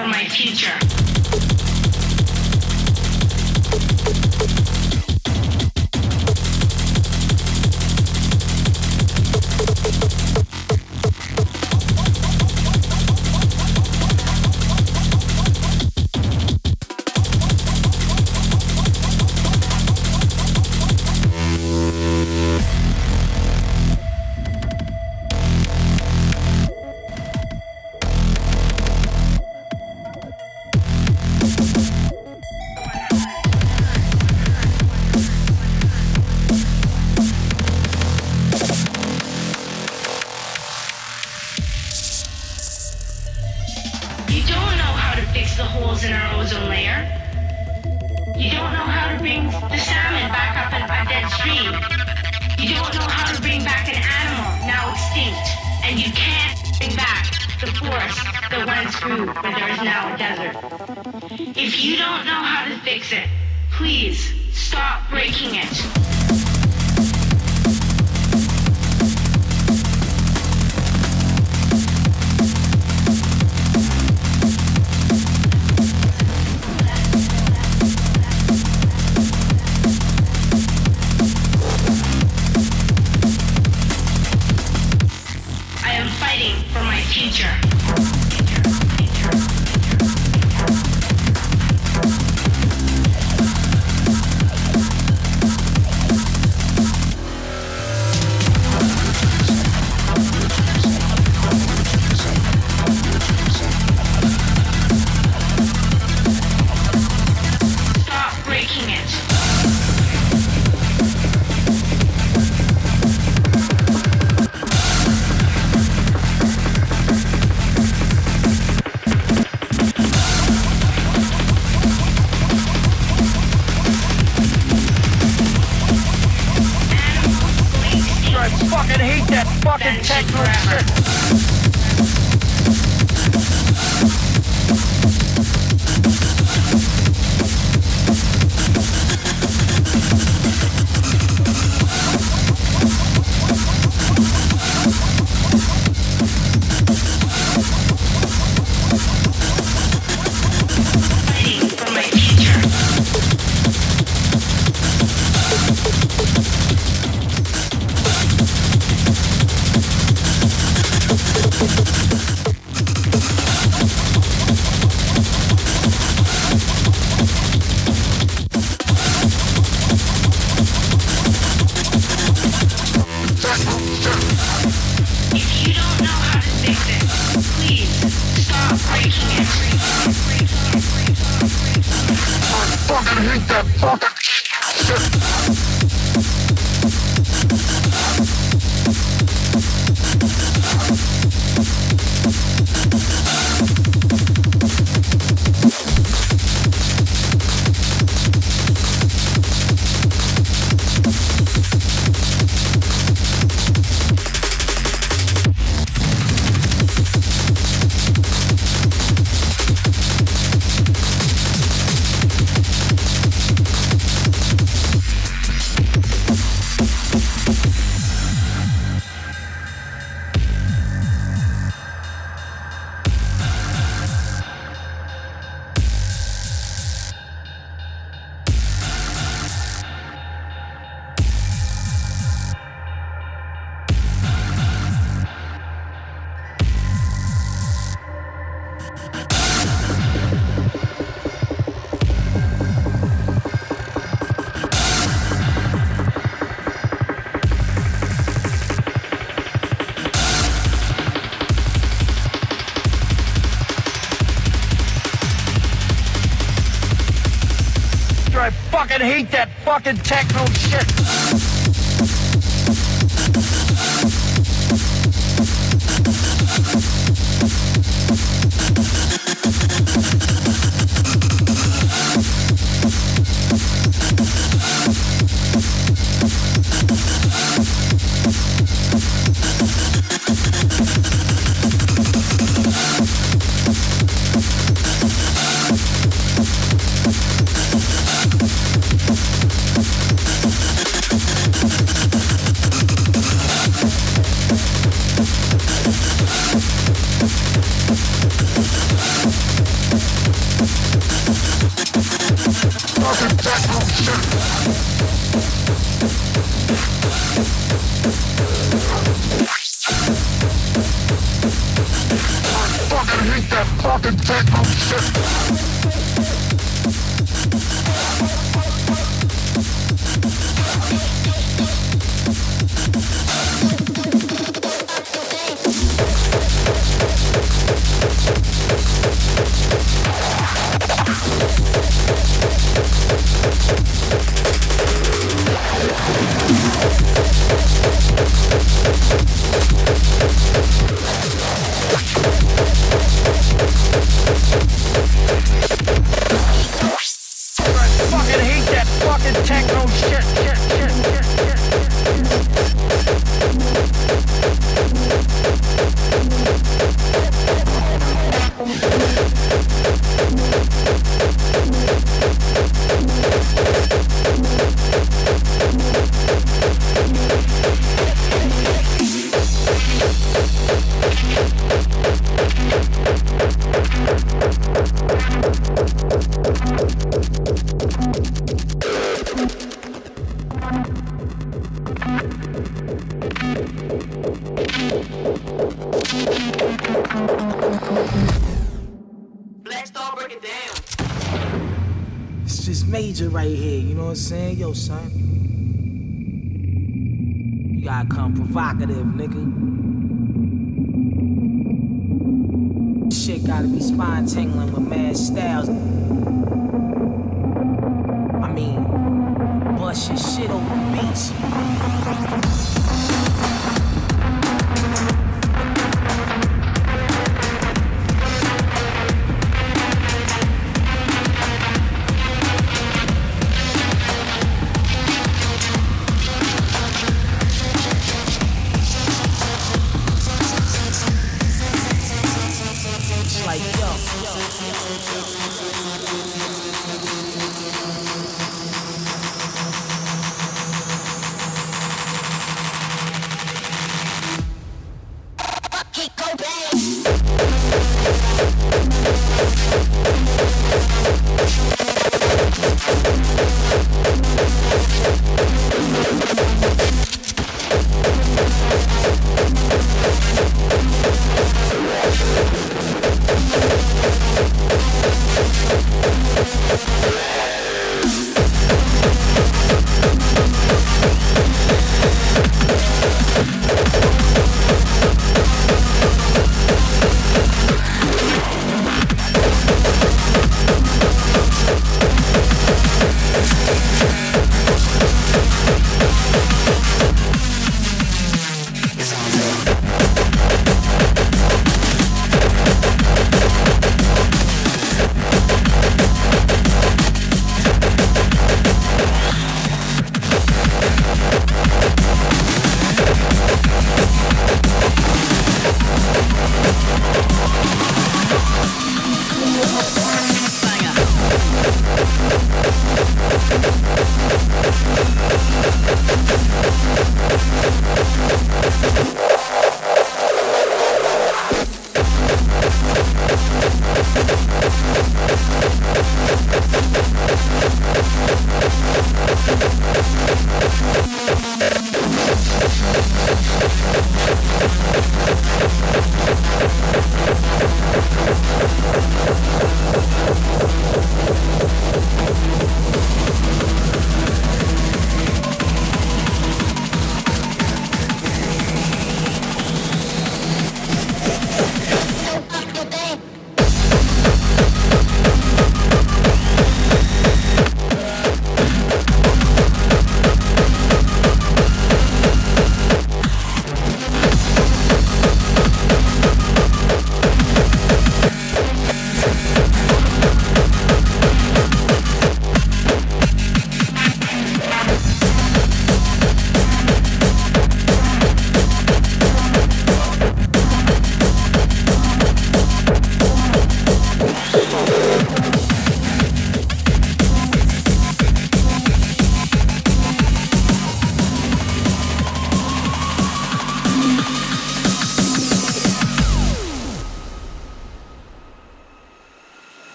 for my future. is true, but there is now a desert. If you don't know how to fix it, please stop breaking it. forever. Fucking hate that fucking techno shit. It's just major right here, you know what I'm saying? Yo, son. You gotta come provocative, nigga. Shit gotta be spine tingling with mad styles. I mean, bust your shit over beats.